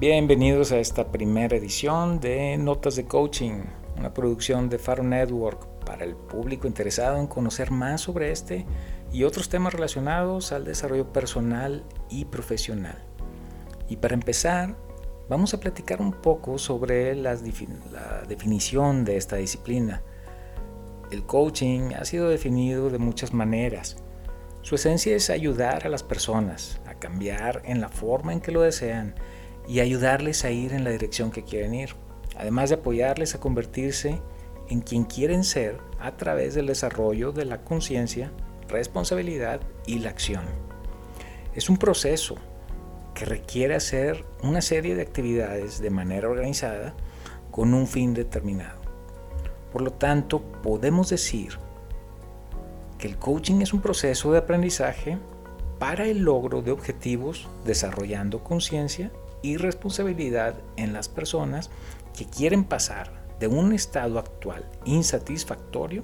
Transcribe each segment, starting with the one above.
Bienvenidos a esta primera edición de Notas de Coaching, una producción de Faro Network para el público interesado en conocer más sobre este y otros temas relacionados al desarrollo personal y profesional. Y para empezar, vamos a platicar un poco sobre la definición de esta disciplina. El coaching ha sido definido de muchas maneras. Su esencia es ayudar a las personas a cambiar en la forma en que lo desean y ayudarles a ir en la dirección que quieren ir, además de apoyarles a convertirse en quien quieren ser a través del desarrollo de la conciencia, responsabilidad y la acción. Es un proceso que requiere hacer una serie de actividades de manera organizada con un fin determinado. Por lo tanto, podemos decir que el coaching es un proceso de aprendizaje para el logro de objetivos desarrollando conciencia y responsabilidad en las personas que quieren pasar de un estado actual insatisfactorio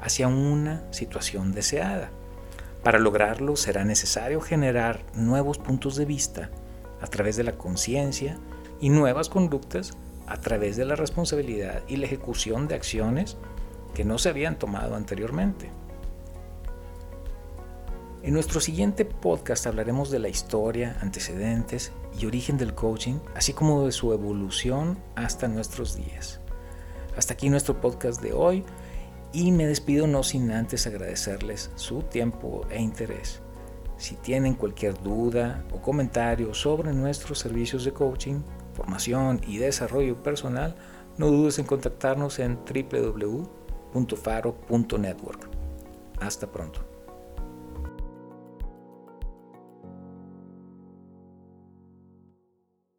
hacia una situación deseada. Para lograrlo será necesario generar nuevos puntos de vista a través de la conciencia y nuevas conductas a través de la responsabilidad y la ejecución de acciones que no se habían tomado anteriormente. En nuestro siguiente podcast hablaremos de la historia, antecedentes y origen del coaching, así como de su evolución hasta nuestros días. Hasta aquí nuestro podcast de hoy y me despido no sin antes agradecerles su tiempo e interés. Si tienen cualquier duda o comentario sobre nuestros servicios de coaching, formación y desarrollo personal, no dudes en contactarnos en www.faro.network. Hasta pronto.